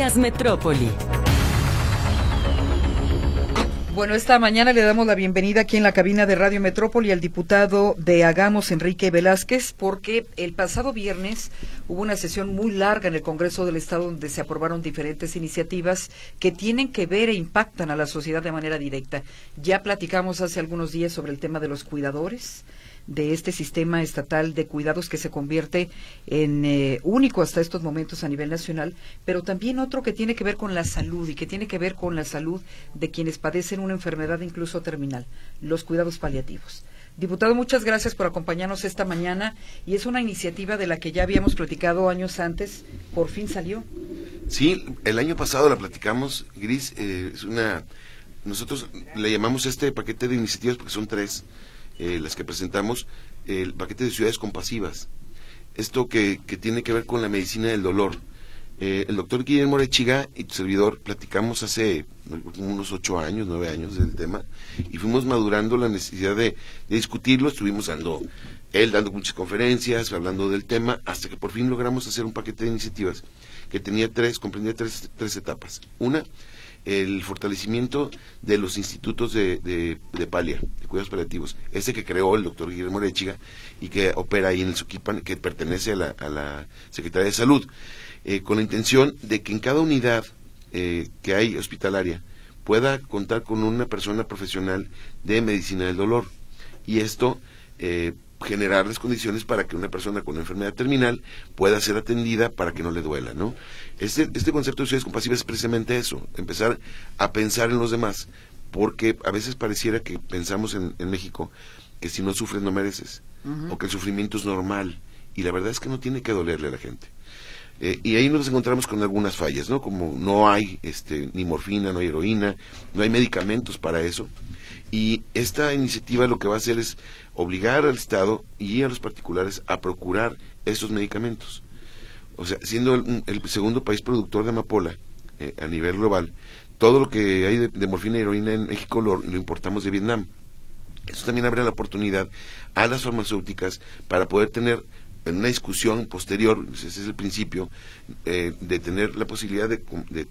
Metrópoli. Bueno, esta mañana le damos la bienvenida aquí en la cabina de Radio Metrópoli al diputado de Hagamos, Enrique Velázquez, porque el pasado viernes hubo una sesión muy larga en el Congreso del Estado donde se aprobaron diferentes iniciativas que tienen que ver e impactan a la sociedad de manera directa. Ya platicamos hace algunos días sobre el tema de los cuidadores, de este sistema estatal de cuidados que se convierte en eh, único hasta estos momentos a nivel nacional, pero también otro que tiene que ver con la salud y que tiene que ver con la salud de quienes padecen una enfermedad incluso terminal, los cuidados paliativos. Diputado, muchas gracias por acompañarnos esta mañana y es una iniciativa de la que ya habíamos platicado años antes, por fin salió. Sí, el año pasado la platicamos, Gris, eh, es una, nosotros le llamamos este paquete de iniciativas porque son tres, eh, las que presentamos, el paquete de ciudades compasivas. Esto que, que tiene que ver con la medicina del dolor. Eh, el doctor Guillermo Rechiga y tu servidor platicamos hace unos ocho años, nueve años del tema y fuimos madurando la necesidad de, discutirlo. Estuvimos dando, él dando muchas conferencias, hablando del tema, hasta que por fin logramos hacer un paquete de iniciativas que tenía tres, comprendía tres, tres etapas. Una, el fortalecimiento de los institutos de, de, de, palia, de cuidados paliativos, ese que creó el doctor Guillermo Rechiga y que opera ahí en el Suquipan, que pertenece a la, a la Secretaría de Salud, eh, con la intención de que en cada unidad eh, que hay hospitalaria pueda contar con una persona profesional de medicina del dolor. Y esto eh, generar las condiciones para que una persona con una enfermedad terminal pueda ser atendida para que no le duela, ¿no? Este, este concepto de ciudades compasivas es precisamente eso, empezar a pensar en los demás, porque a veces pareciera que pensamos en, México que si no sufres no mereces, o que el sufrimiento es normal, y la verdad es que no tiene que dolerle a la gente. Eh, y ahí nos encontramos con algunas fallas, ¿no? Como no hay este, ni morfina, no hay heroína, no hay medicamentos para eso. Y esta iniciativa lo que va a hacer es obligar al Estado y a los particulares a procurar esos medicamentos. O sea, siendo el, segundo país productor de amapola eh, a nivel global, todo lo que hay de, morfina y heroína en México lo, importamos de Vietnam. Eso también abre la oportunidad a las farmacéuticas para poder tener en una discusión posterior, ese es el principio, eh, de tener la posibilidad de,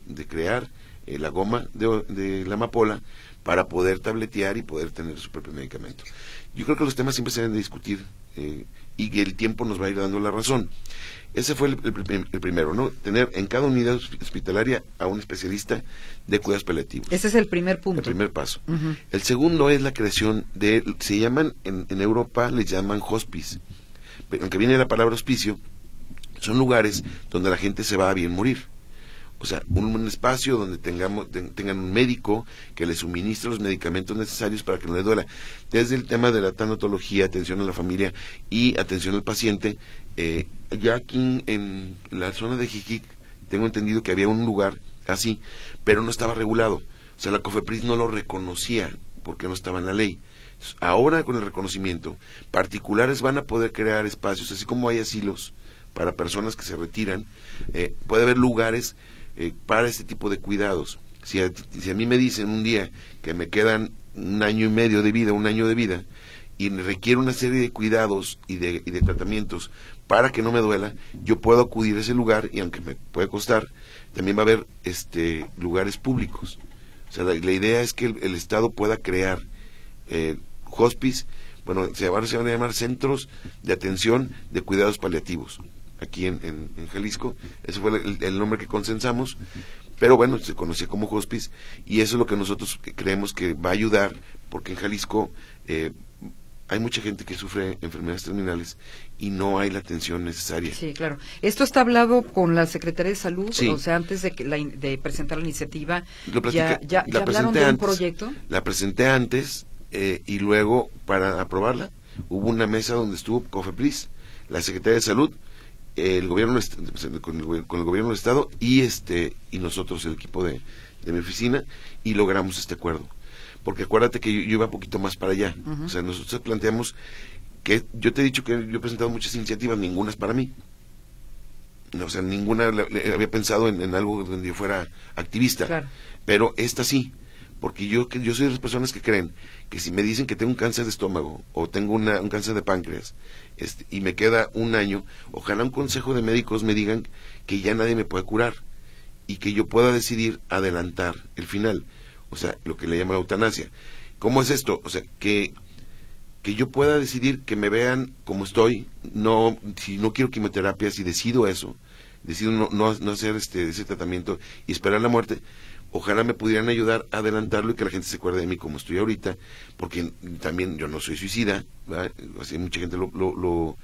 de, crear eh, la goma de, de, la amapola para poder tabletear y poder tener su propio medicamento. Yo creo que los temas siempre se deben de discutir eh, y que el tiempo nos va a ir dando la razón. Ese fue el, primero, ¿no? Tener en cada unidad hospitalaria a un especialista de cuidados paliativos. Ese es el primer punto. El primer paso. El segundo es la creación de, se llaman, en, en Europa les llaman hospice. Aunque viene la palabra hospicio, son lugares donde la gente se va a bien morir o sea, un, espacio donde tengamos, tengan un médico que les suministre los medicamentos necesarios para que no les duela. Desde el tema de la tanatología, atención a la familia y atención al paciente, eh, ya aquí en la zona de Jiquic tengo entendido que había un lugar así, pero no estaba regulado. O sea, la COFEPRIS no lo reconocía porque no estaba en la ley. Ahora con el reconocimiento, particulares van a poder crear espacios, así como hay asilos para personas que se retiran, eh, puede haber lugares eh, para este tipo de cuidados. Si a, si a mí me dicen un día que me quedan un año y medio de vida, un año de vida, y requiere una serie de cuidados y de, y de tratamientos para que no me duela, yo puedo acudir a ese lugar y aunque me puede costar, también va a haber este, lugares públicos. O sea, la, idea es que el, Estado pueda crear eh, hospice, bueno, se, van, se van a llamar centros de atención de cuidados paliativos aquí en, en, Jalisco. Ese fue el, nombre que consensamos. Pero bueno, se conocía como hospice y eso es lo que nosotros creemos que va a ayudar porque en Jalisco eh, hay mucha gente que sufre enfermedades terminales y no hay la atención necesaria. Sí, claro. Esto está hablado con la Secretaría de Salud, o sea, antes de, que de presentar la iniciativa, ¿ya, ya, hablaron de un proyecto? La presenté antes eh, y luego, para aprobarla, hubo una mesa donde estuvo COFEPRIS, la Secretaría de Salud, el gobierno con el, con el, gobierno del estado y este y nosotros el equipo de, de, mi oficina y logramos este acuerdo. Porque acuérdate que yo, iba un poquito más para allá. O sea nosotros planteamos que yo te he dicho que yo he presentado muchas iniciativas ninguna es para mí. O sea ninguna había pensado en, algo donde yo fuera activista. Pero esta sí porque yo yo soy de las personas que creen que si me dicen que tengo un cáncer de estómago o tengo una, un cáncer de páncreas este, y me queda un año, ojalá un consejo de médicos me digan que ya nadie me puede curar y que yo pueda decidir adelantar el final, o sea, lo que le llama la eutanasia. ¿Cómo es esto? O sea, que que yo pueda decidir que me vean como estoy, no si no quiero quimioterapia, si decido eso, decido no, no, no hacer este ese tratamiento y esperar la muerte, ojalá me pudieran ayudar a adelantarlo y que la gente se acuerde de mí como estoy ahorita, porque también yo no soy suicida, así mucha gente lo, lo,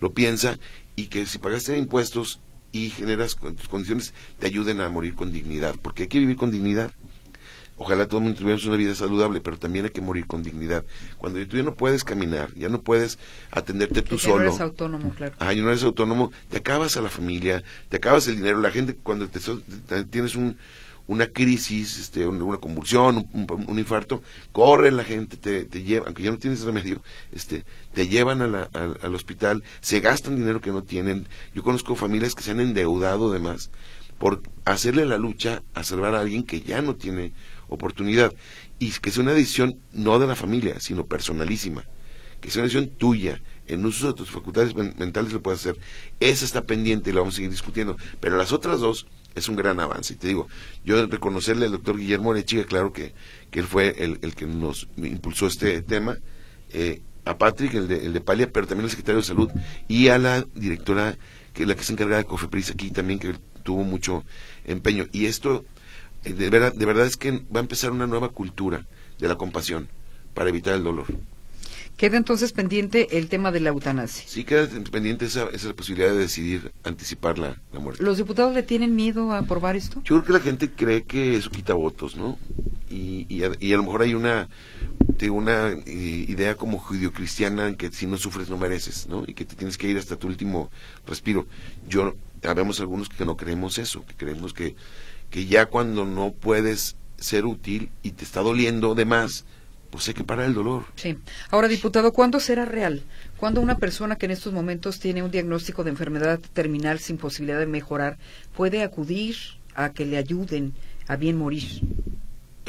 lo, piensa, y que si pagaste impuestos y generas tus condiciones, te ayuden a morir con dignidad, porque hay que vivir con dignidad. Ojalá todo el mundo tuviera una vida saludable, pero también hay que morir con dignidad. Cuando tú ya no puedes caminar, ya no puedes atenderte tú solo. No eres autónomo, claro. Ah, no eres autónomo, te acabas a la familia, te acabas el dinero. La gente, cuando te, tienes un, una crisis, este, una convulsión, un, infarto, corre la gente, te, te lleva, aunque ya no tienes remedio, este, te llevan al hospital, se gastan dinero que no tienen. Yo conozco familias que se han endeudado además por hacerle la lucha a salvar a alguien que ya no tiene oportunidad. Y que sea una decisión no de la familia, sino personalísima. Que sea una decisión tuya, en uso de tus facultades mentales lo puedes hacer. Esa está pendiente y la vamos a seguir discutiendo. Pero las otras dos, es un gran avance. Y te digo, yo reconocerle al doctor Guillermo Arechiga, claro que, que él fue el, el, que nos impulsó este tema, eh, a Patrick, el de, el de Palia, pero también al secretario de Salud, y a la directora, que la que se encarga de Cofepris aquí también, que tuvo mucho empeño. Y esto, eh, de, verdad, de verdad es que va a empezar una nueva cultura de la compasión para evitar el dolor. Queda entonces pendiente el tema de la eutanasia. Sí, queda pendiente esa, esa posibilidad de decidir anticipar la, muerte. ¿Los diputados le tienen miedo a aprobar esto? Yo creo que la gente cree que eso quita votos, ¿no? Y, y, a, lo mejor hay una, una eh, idea como judio-cristiana en que si no sufres no mereces, ¿no? Y que te tienes que ir hasta tu último respiro. Yo, habemos algunos que no creemos eso, que creemos que, que ya cuando no puedes ser útil y te está doliendo de más, pues hay que parar el dolor. Sí. Ahora, diputado, ¿cuándo será real? ¿Cuándo una persona que en estos momentos tiene un diagnóstico de enfermedad terminal sin posibilidad de mejorar puede acudir a que le ayuden a bien morir?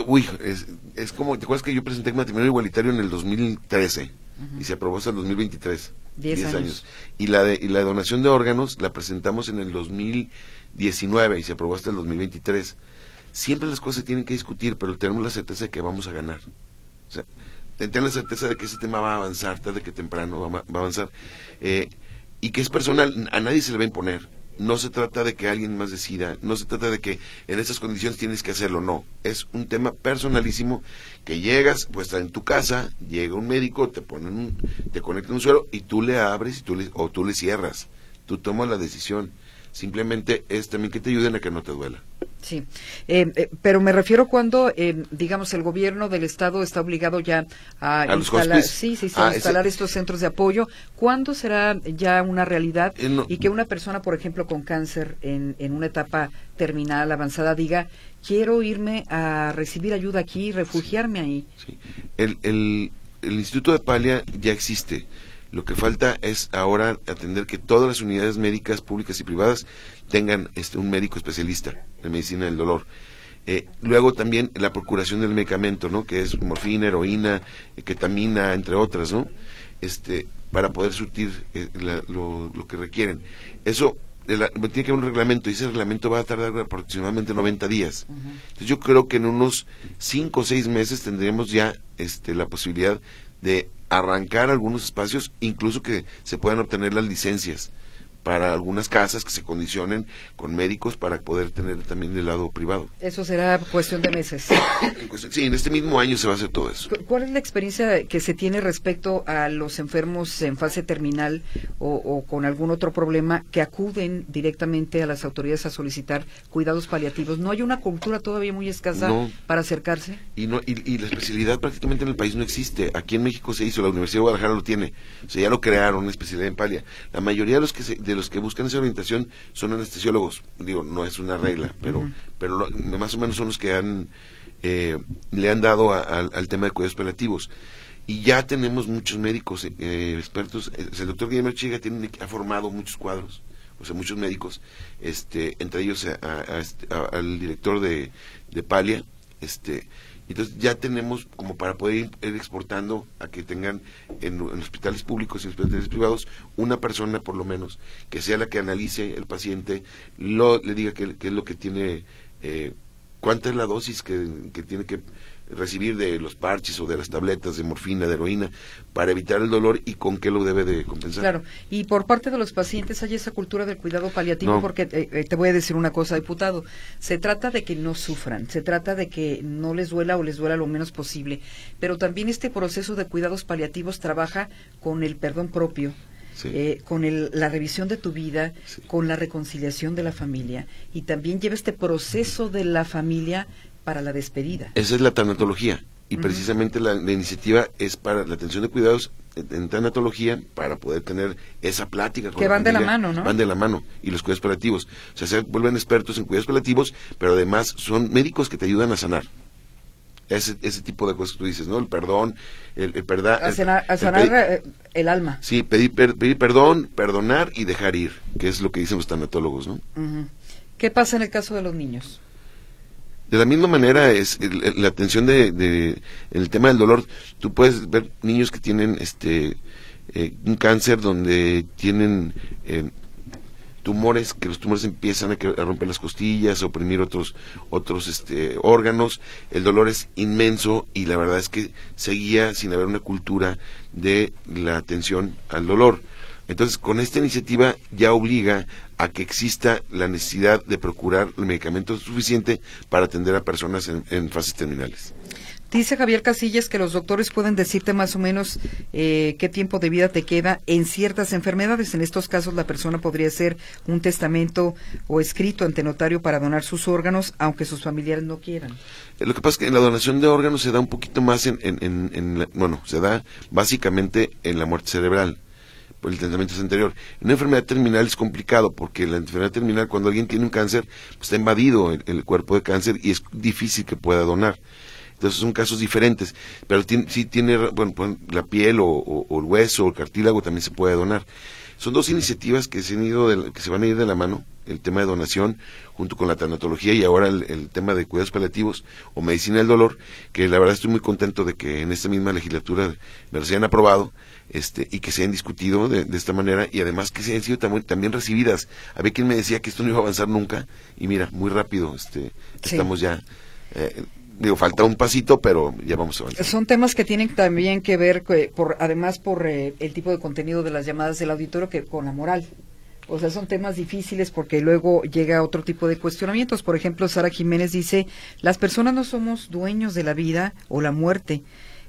Uy, es, es como, ¿te acuerdas que yo presenté el matrimonio igualitario en el 2013 y se aprobó hasta el 2023? Diez, años. Y la, de, y la donación de órganos la presentamos en el 2019 y se aprobó hasta el 2023. Siempre las cosas se tienen que discutir, pero tenemos la certeza de que vamos a ganar. O sea, ten la certeza de que ese tema va a avanzar tarde que temprano, va, a avanzar. Eh, y que es personal, a nadie se le va a imponer. No se trata de que alguien más decida, no se trata de que en estas condiciones tienes que hacerlo, no. Es un tema personalísimo que llegas, pues en tu casa, llega un médico, te ponen un, te conecta un suelo y tú le abres y tú le, o tú le cierras. Tú tomas la decisión. Simplemente es también que te ayuden a que no te duela. Sí, eh, eh, pero me refiero cuando, eh, digamos, el gobierno del estado está obligado ya a, instalar, sí, sí, ah, instalar estos centros de apoyo. ¿Cuándo será ya una realidad y que una persona, por ejemplo, con cáncer en, en una etapa terminal avanzada diga quiero irme a recibir ayuda aquí, refugiarme ahí? Sí. El, el, el Instituto de Palia ya existe. Lo que falta es ahora atender que todas las unidades médicas públicas y privadas tengan este, un médico especialista en medicina del dolor. Eh, luego también la procuración del medicamento, ¿no? Que es morfina, heroína, ketamina, entre otras, ¿no? Este, para poder surtir eh, lo, que requieren. Eso tiene que haber un reglamento y ese reglamento va a tardar aproximadamente 90 días. Entonces yo creo que en unos 5 o 6 meses tendremos ya este, la posibilidad de arrancar algunos espacios, incluso que se puedan obtener las licencias para algunas casas que se condicionen con médicos para poder tener también el lado privado. Eso será cuestión de meses. sí, en este mismo año se va a hacer todo eso. ¿Cuál es la experiencia que se tiene respecto a los enfermos en fase terminal o, con algún otro problema que acuden directamente a las autoridades a solicitar cuidados paliativos? ¿No hay una cultura todavía muy escasa para acercarse? Y, no, y, la especialidad prácticamente en el país no existe. Aquí en México se hizo, la Universidad de Guadalajara lo tiene. O sea, ya lo crearon, una especialidad en palia. La mayoría de los que se, los que buscan esa orientación son anestesiólogos. Digo, no es una regla, pero, pero más o menos son los que han, eh, le han dado al tema de cuidados paliativos. Y ya tenemos muchos médicos eh, expertos. El doctor Guillermo Chiga tiene, ha formado muchos cuadros, o sea, muchos médicos, este, entre ellos este, al director de, de Palia, este, entonces ya tenemos como para poder ir, exportando a que tengan en, hospitales públicos y hospitales privados una persona por lo menos que sea la que analice el paciente, lo, le diga qué, es lo que tiene eh, cuánta es la dosis que, tiene que recibir de los parches o de las tabletas de morfina, de heroína, para evitar el dolor y con qué lo debe de compensar. Claro, y por parte de los pacientes hay esa cultura del cuidado paliativo, porque eh, eh, te voy a decir una cosa, diputado, se trata de que no sufran, se trata de que no les duela o les duela lo menos posible, pero también este proceso de cuidados paliativos trabaja con el perdón propio, eh, con la revisión de tu vida, con la reconciliación de la familia y también lleva este proceso de la familia para la despedida. Esa es la tanatología y precisamente la, iniciativa es para la atención de cuidados en tanatología para poder tener esa plática con que van de la mano, ¿no? Van de la mano y los cuidados paliativos, o sea, se vuelven expertos en cuidados paliativos, pero además son médicos que te ayudan a sanar ese, ese tipo de cosas que tú dices, ¿no? El perdón, el, el perdón. A, sanar, eh, el, alma. Sí, pedir, pedir perdón, perdonar y dejar ir, que es lo que dicen los tanatólogos, ¿no? ¿Qué pasa en el caso de los niños? De la misma manera es la atención de, el tema del dolor. Tú puedes ver niños que tienen este eh, un cáncer donde tienen eh, tumores, que los tumores empiezan a, romper las costillas, a oprimir otros, otros este, órganos, el dolor es inmenso y la verdad es que seguía sin haber una cultura de la atención al dolor. Entonces, con esta iniciativa ya obliga a que exista la necesidad de procurar el medicamento suficiente para atender a personas en fases terminales. Dice Javier Casillas que los doctores pueden decirte más o menos eh, qué tiempo de vida te queda en ciertas enfermedades. En estos casos la persona podría hacer un testamento o escrito ante notario para donar sus órganos, aunque sus familiares no quieran. Eh, lo que pasa es que en la donación de órganos se da un poquito más en, en, bueno, se da básicamente en la muerte cerebral por el tratamiento anterior. En una enfermedad terminal es complicado porque la enfermedad terminal, cuando alguien tiene un cáncer, pues está invadido el cuerpo de cáncer y es difícil que pueda donar. Entonces son casos diferentes, pero si sí tiene, bueno, pues, la piel o, el hueso o el cartílago también se puede donar. Son dos iniciativas que se, han ido que se van a ir de la mano, el tema de donación junto con la tanatología y ahora el, tema de cuidados paliativos o medicina del dolor, que la verdad estoy muy contento de que en esta misma legislatura me se hayan aprobado este, y que se hayan discutido de, esta manera y además que se hayan sido también recibidas. Había quien me decía que esto no iba a avanzar nunca y mira, muy rápido este, estamos ya... Eh, digo, falta un pasito, pero ya vamos. Son temas que tienen también que ver, por, además por eh, el tipo de contenido de las llamadas del auditorio, que con la moral. O sea, son temas difíciles porque luego llega otro tipo de cuestionamientos. Por ejemplo, Sara Jiménez dice, las personas no somos dueños de la vida o la muerte.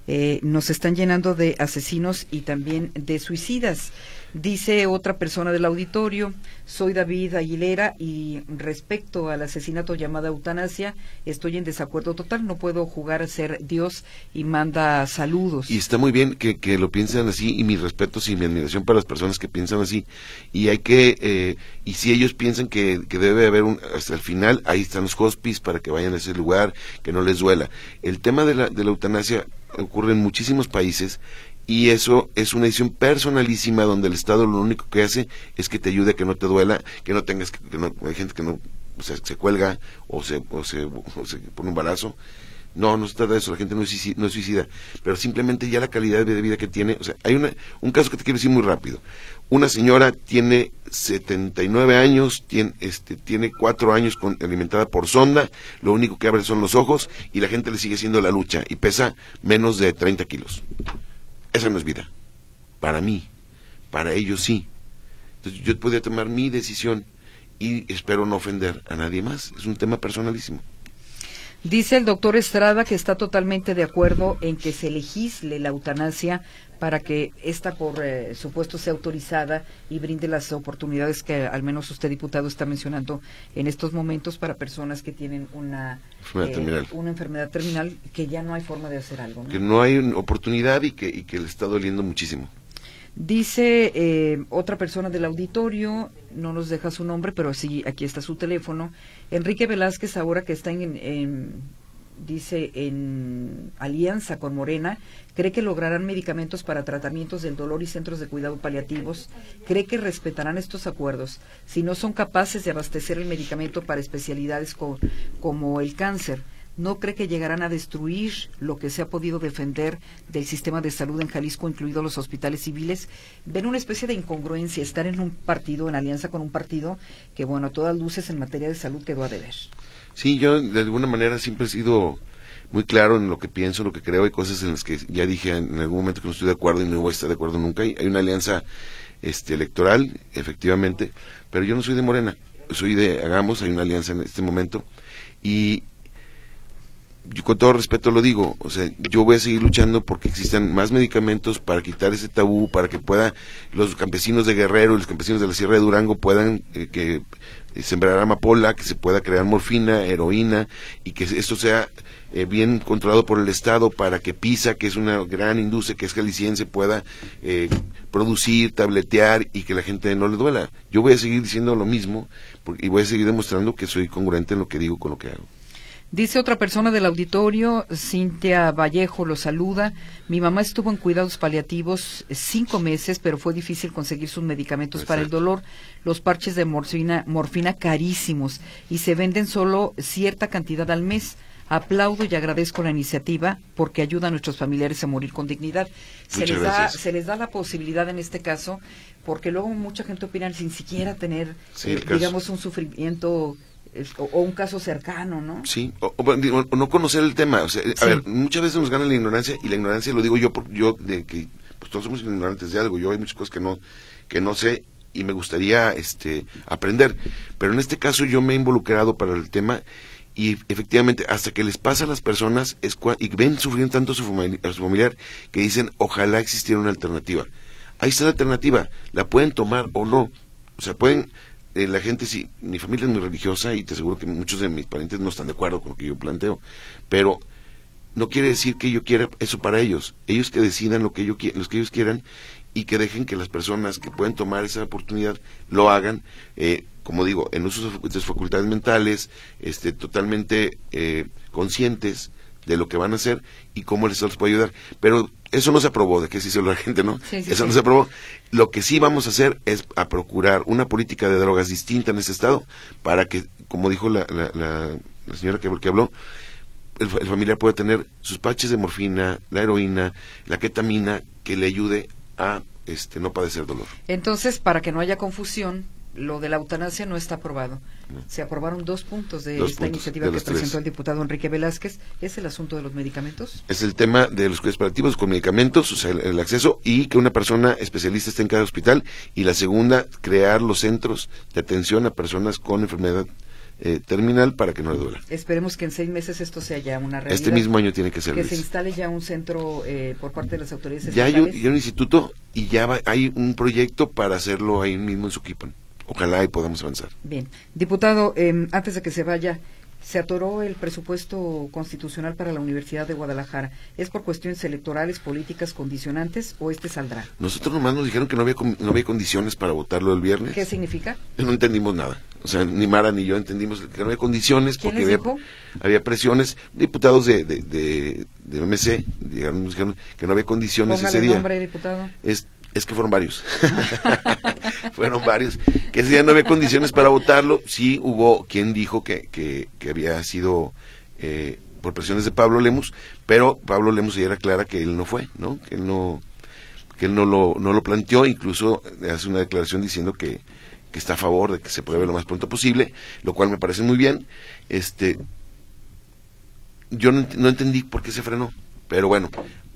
Eh, nos están llenando de asesinos y también de suicidas. Dice otra persona del auditorio, soy David Aguilera y respecto al asesinato llamado eutanasia, estoy en desacuerdo total, no puedo jugar a ser Dios y manda saludos. Y está muy bien que, que lo piensen así y mi respeto y mi admiración para las personas que piensan así. Y hay que, eh, y si ellos piensan que, que debe haber un, hasta el final, ahí están los hospices para que vayan a ese lugar, que no les duela. El tema de la, de la eutanasia ocurre en muchísimos países y eso es una decisión personalísima donde el Estado lo único que hace es que te ayude a que no te duela, que no tengas que, no, hay gente que no se cuelga o se, o se, pone un balazo. No, no se trata de eso, la gente no es, suicida, pero simplemente ya la calidad de vida que tiene, o sea, hay una, un caso que te quiero decir muy rápido. Una señora tiene 79 años, tiene, este, tiene 4 años con, alimentada por sonda, lo único que abre son los ojos y la gente le sigue haciendo la lucha y pesa menos de 30 kilos. Esa no es vida. Para mí. Para ellos sí. Entonces yo podría tomar mi decisión y espero no ofender a nadie más. Es un tema personalísimo. Dice el doctor Estrada que está totalmente de acuerdo en que se legisle la eutanasia para que esta, por eh, supuesto, sea autorizada y brinde las oportunidades que al menos usted, diputado, está mencionando en estos momentos para personas que tienen una enfermedad, eh, una enfermedad terminal que ya no hay forma de hacer algo. Que no hay oportunidad y que, y que le está doliendo muchísimo. Dice eh, otra persona del auditorio, no nos deja su nombre, pero sí, aquí está su teléfono. Enrique Velázquez, ahora que está en dice en alianza con Morena, cree que lograrán medicamentos para tratamientos del dolor y centros de cuidado paliativos, cree que respetarán estos acuerdos si no son capaces de abastecer el medicamento para especialidades como el cáncer. ¿No cree que llegarán a destruir lo que se ha podido defender del sistema de salud en Jalisco, incluidos los hospitales civiles? Ven una especie de incongruencia estar en un partido, en alianza con un partido que, bueno, a todas luces en materia de salud quedó a deber. Sí, yo de alguna manera siempre he sido muy claro en lo que pienso, lo que creo. Hay cosas en las que ya dije en algún momento que no estoy de acuerdo y no voy a estar de acuerdo nunca. Hay, una alianza este, electoral, efectivamente, pero yo no soy de Morena, soy de Hagamos, hay una alianza en este momento. Y yo con todo respeto lo digo, o sea, yo voy a seguir luchando porque existan más medicamentos para quitar ese tabú, para que pueda los campesinos de Guerrero los campesinos de la Sierra de Durango puedan eh, que eh, sembrar amapola, que se pueda crear morfina, heroína y que esto sea eh, bien controlado por el Estado para que PISA, que es una gran industria que es jalisciense, pueda producir, tabletear y que la gente no le duela. Yo voy a seguir diciendo lo mismo y voy a seguir demostrando que soy congruente en lo que digo con lo que hago. Dice otra persona del auditorio, Cintia Vallejo lo saluda. Mi mamá estuvo en cuidados paliativos cinco meses, pero fue difícil conseguir sus medicamentos para el dolor. Los parches de morfina, morfina carísimos y se venden solo cierta cantidad al mes. Aplaudo y agradezco la iniciativa porque ayuda a nuestros familiares a morir con dignidad. Se les, da, se les da la posibilidad en este caso, porque luego mucha gente opina sin siquiera tener, eh, digamos, un sufrimiento o, un caso cercano, ¿no? Sí, o, no conocer el tema. O sea, A ver, muchas veces nos gana la ignorancia y la ignorancia lo digo yo, por, yo de que pues todos somos ignorantes de algo. Yo hay muchas cosas que no que no sé y me gustaría este aprender, pero en este caso yo me he involucrado para el tema y efectivamente hasta que les pasa a las personas es y ven sufriendo tanto a su, a su familiar que dicen ojalá existiera una alternativa. Ahí está la alternativa, la pueden tomar o no. O sea, pueden eh, la gente sí, mi familia es muy religiosa y te aseguro que muchos de mis parientes no están de acuerdo con lo que yo planteo, pero no quiere decir que yo quiera eso para ellos, ellos que decidan lo que, ellos, los que ellos quieran y que dejen que las personas que pueden tomar esa oportunidad lo hagan, eh, como digo, en usos de sus facultades mentales, este, totalmente eh, conscientes de lo que van a hacer y cómo les les puede ayudar. Pero eso no se aprobó, de que se hizo la gente, ¿no? eso no se aprobó. Lo que sí vamos a hacer es a procurar una política de drogas distinta en ese estado para que, como dijo la, la, señora que, que habló, el, el, familiar pueda tener sus paches de morfina, la heroína, la ketamina, que le ayude a este, no padecer dolor. Entonces, para que no haya confusión, lo de la eutanasia no está aprobado. Se aprobaron dos puntos de esta iniciativa que presentó el diputado Enrique Velázquez. ¿Es el asunto de los medicamentos? Es el tema de los cuidados paliativos con medicamentos, o sea, el, acceso y que una persona especialista esté en cada hospital. Y la segunda, crear los centros de atención a personas con enfermedad eh, terminal para que no le duela. Esperemos que en seis meses esto sea ya una realidad. Este mismo año tiene que ser. Que se instale ya un centro eh, por parte de las autoridades ya hay, un, ya hay un, instituto y ya hay un proyecto para hacerlo ahí mismo en Suquipan ojalá y podamos avanzar. Bien. Diputado, eh, antes de que se vaya, se atoró el presupuesto constitucional para la Universidad de Guadalajara. ¿Es por cuestiones electorales, políticas, condicionantes o este saldrá? Nosotros nomás nos dijeron que no había, no había condiciones para votarlo el viernes. ¿Qué significa? No entendimos nada. O sea, ni Mara ni yo entendimos que no había condiciones porque había, presiones. Diputados de, de, de, de OMC dijeron que no había condiciones ese día. nombre, diputado. Es es que fueron varios. fueron varios. Que ese día no había condiciones para votarlo. Sí hubo quien dijo que, que, había sido eh, por presiones de Pablo Lemus, pero Pablo Lemus ya era clara que él no fue, ¿no? Que él no, que él no lo, no lo planteó. Incluso hace una declaración diciendo que, que está a favor de que se pruebe lo más pronto posible, lo cual me parece muy bien. Este, yo no entendí por qué se frenó. Pero bueno,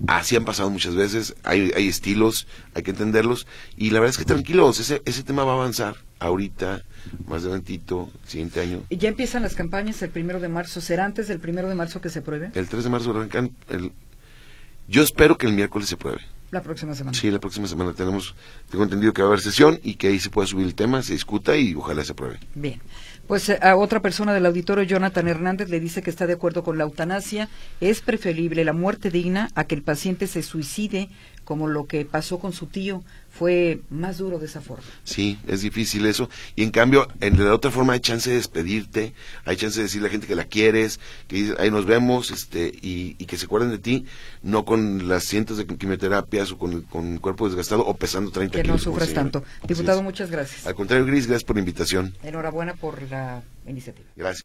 así han pasado muchas veces, hay, hay estilos, hay que entenderlos, y la verdad es que tranquilos, ese, ese tema va a avanzar ahorita, más de siguiente año. ¿Y ya empiezan las campañas el primero de marzo? ¿Será antes del primero de marzo que se pruebe? El 3 de marzo arrancan, el, yo espero que el miércoles se pruebe. La próxima semana. Sí, la próxima semana tenemos, tengo entendido que va a haber sesión y que ahí se pueda subir el tema, se discuta y ojalá se apruebe. Bien. Pues eh, a otra persona del auditorio, Jonathan Hernández, le dice que está de acuerdo con la eutanasia. Es preferible la muerte digna a que el paciente se suicide, como lo que pasó con su tío fue más duro de esa forma. Sí, es difícil eso. Y en cambio, en la otra forma hay chance de despedirte, hay chance de decirle a la gente que la quieres, que ahí nos vemos, este, y, que se acuerden de ti, no con las cientos de quimioterapias o con, el cuerpo desgastado o pesando 30 kilos. Que no sufras tanto. Diputado, muchas gracias. Al contrario, Gris, gracias por la invitación. Enhorabuena por la iniciativa. Gracias.